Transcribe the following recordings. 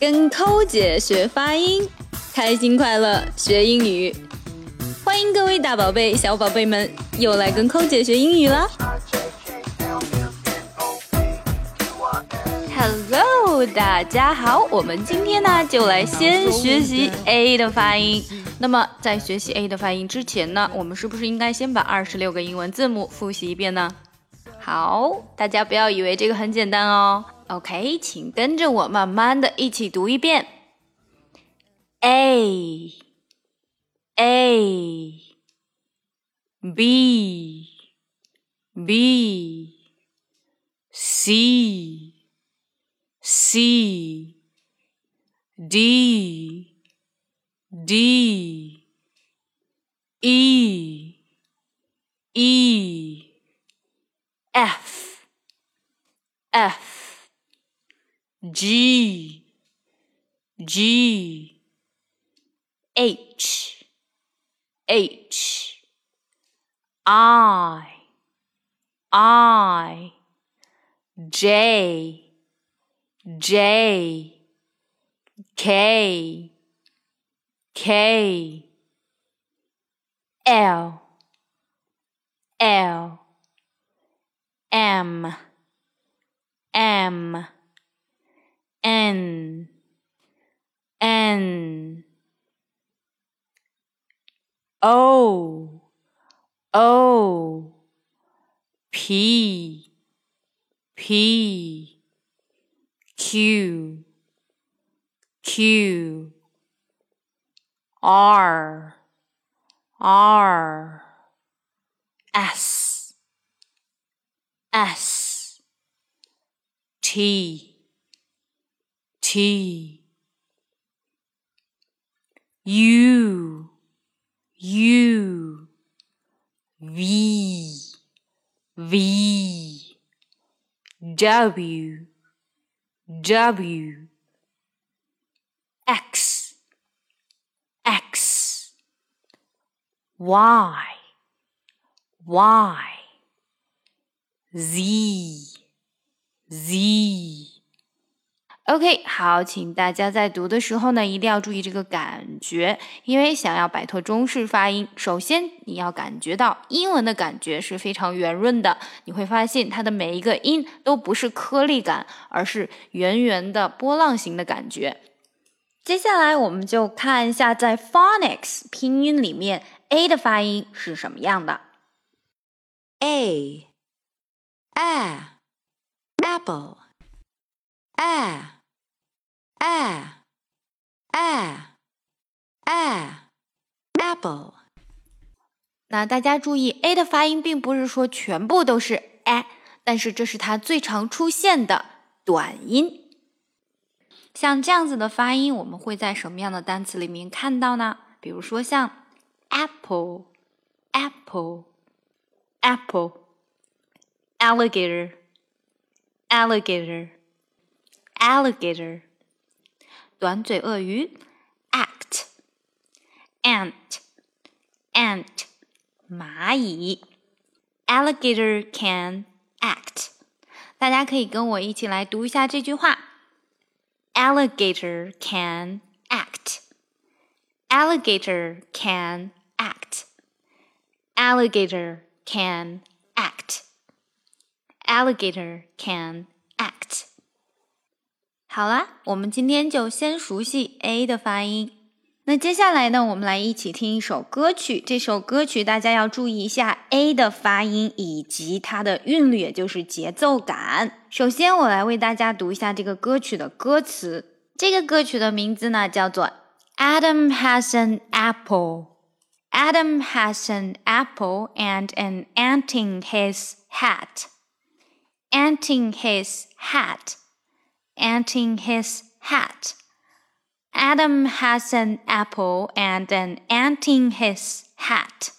跟抠姐学发音，开心快乐学英语。欢迎各位大宝贝、小宝贝们又来跟抠姐学英语了。Hello，大家好，我们今天呢就来先学习 A 的发音。那么在学习 A 的发音之前呢，我们是不是应该先把二十六个英文字母复习一遍呢？好，大家不要以为这个很简单哦。OK，请跟着我慢慢的一起读一遍。A A B B C C D D E E F F G. G. H. H. I. I. J. J. K. K. L. L. M. M N. N. O. O. P. P. Q. Q. R. R. S. S. T T U U V V W W X X Y Y Z Z OK，好，请大家在读的时候呢，一定要注意这个感觉，因为想要摆脱中式发音，首先你要感觉到英文的感觉是非常圆润的，你会发现它的每一个音都不是颗粒感，而是圆圆的波浪形的感觉。接下来我们就看一下在 phonics 拼音里面 a 的发音是什么样的，a，a，apple，a。A apple。那大家注意，a 的发音并不是说全部都是 a，但是这是它最常出现的短音。像这样子的发音，我们会在什么样的单词里面看到呢？比如说像 apple apple apple alligator alligator alligator 短嘴鳄鱼，act，ant，ant，蚂蚁，alligator can act。大家可以跟我一起来读一下这句话：alligator can act，alligator can act，alligator can act，alligator can act。 好啦，我们今天就先熟悉 A 的发音。那接下来呢，我们来一起听一首歌曲。这首歌曲大家要注意一下 A 的发音以及它的韵律，也就是节奏感。首先，我来为大家读一下这个歌曲的歌词。这个歌曲的名字呢叫做 Adam has an apple. Adam has an apple and an anting his hat. anting his hat. ant in his hat. Adam has an apple and an ant in his hat.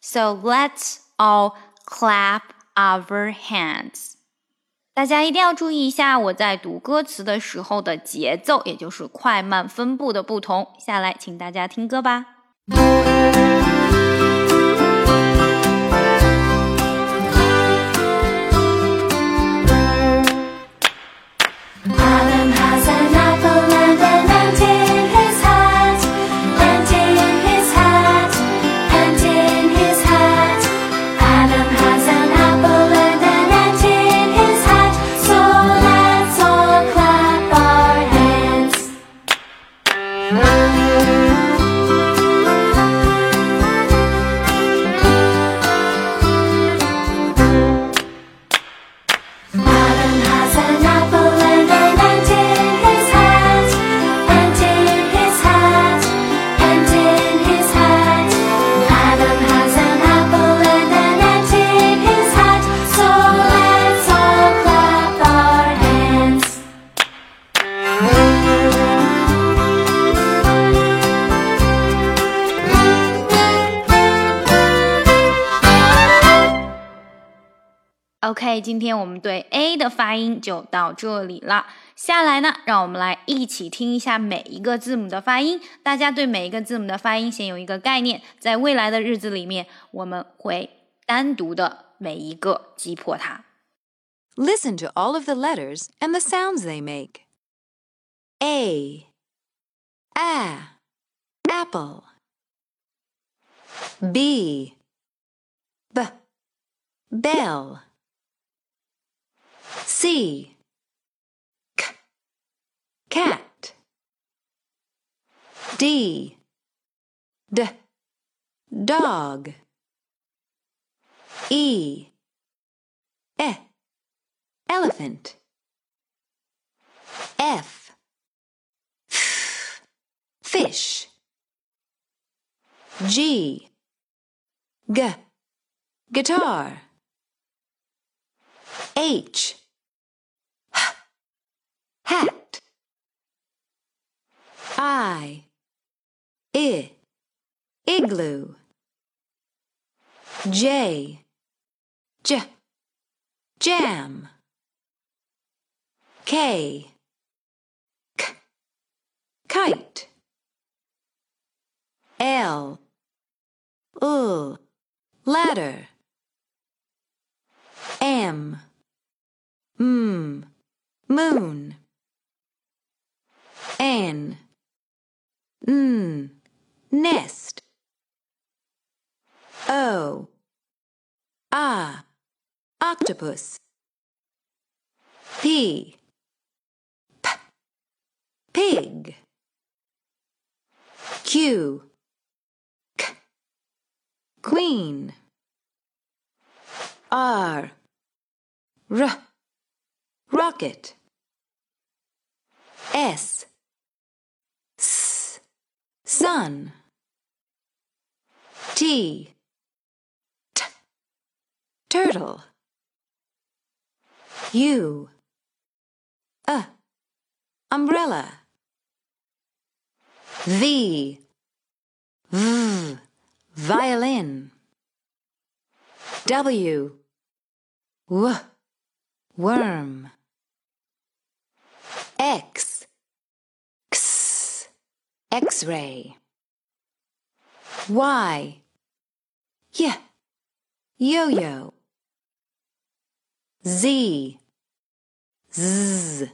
So let's all clap our hands. 大家一定要注意一下我在读歌词的时候的节奏，也就是快慢分布的不同。下来，请大家听歌吧。 OK，今天我们对 A 的发音就到这里了。下来呢，让我们来一起听一下每一个字母的发音。大家对每一个字母的发音先有一个概念，在未来的日子里面，我们会单独的每一个击破它。Listen to all of the letters and the sounds they make. A, a, apple. B, b, bell. C, cat. D, d, dog. E, e, elephant. F, f, fish. G, g, guitar. H, hat. I, I, igloo. J, j, jam. K, k, kite. L, l, ladder. M, m, moon. N, n, nest. O, ah, octopus. P, p, pig. Q, k, queen. R, r, rocket. S, s, sun. T, t, turtle. U, uh, umbrella. V, v, violin. W, w, worm. X, x, x-ray. Y, y, yo-yo. Z, z,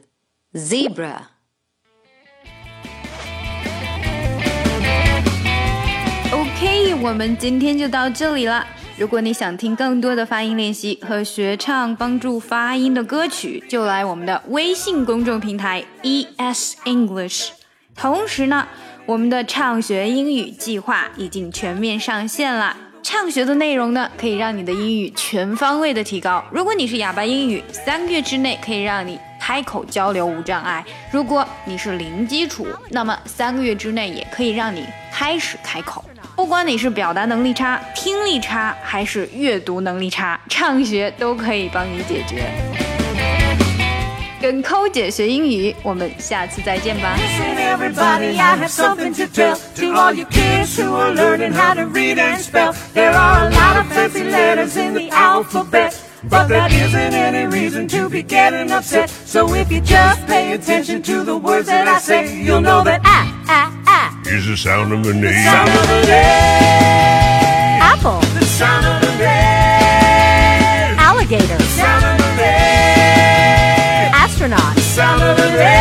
zebra. OK，我们今天就到这里了。如果你想听更多的发音练习和学唱帮助发音的歌曲，就来我们的微信公众平台 ES English。同时呢，我们的畅学英语计划已经全面上线了。畅学的内容呢，可以让你的英语全方位的提高。如果你是哑巴英语，三个月之内可以让你开口交流无障碍；如果你是零基础，那么三个月之内也可以让你开始开口。不管你是表达能力差、听力差，还是阅读能力差，畅学都可以帮你解决。跟抠姐学英语，我们下次再见吧。 Listen, everybody, I have something to tell to all you kids who are learning how to read and spell. There are a lot of fancy letters in the alphabet, but that isn't any reason to be getting upset. So if you just pay attention to the words that I say, you'll know that I, I, I, is the sound of an A. sound of an A, Apple, the sound of an A, alligator, Sound of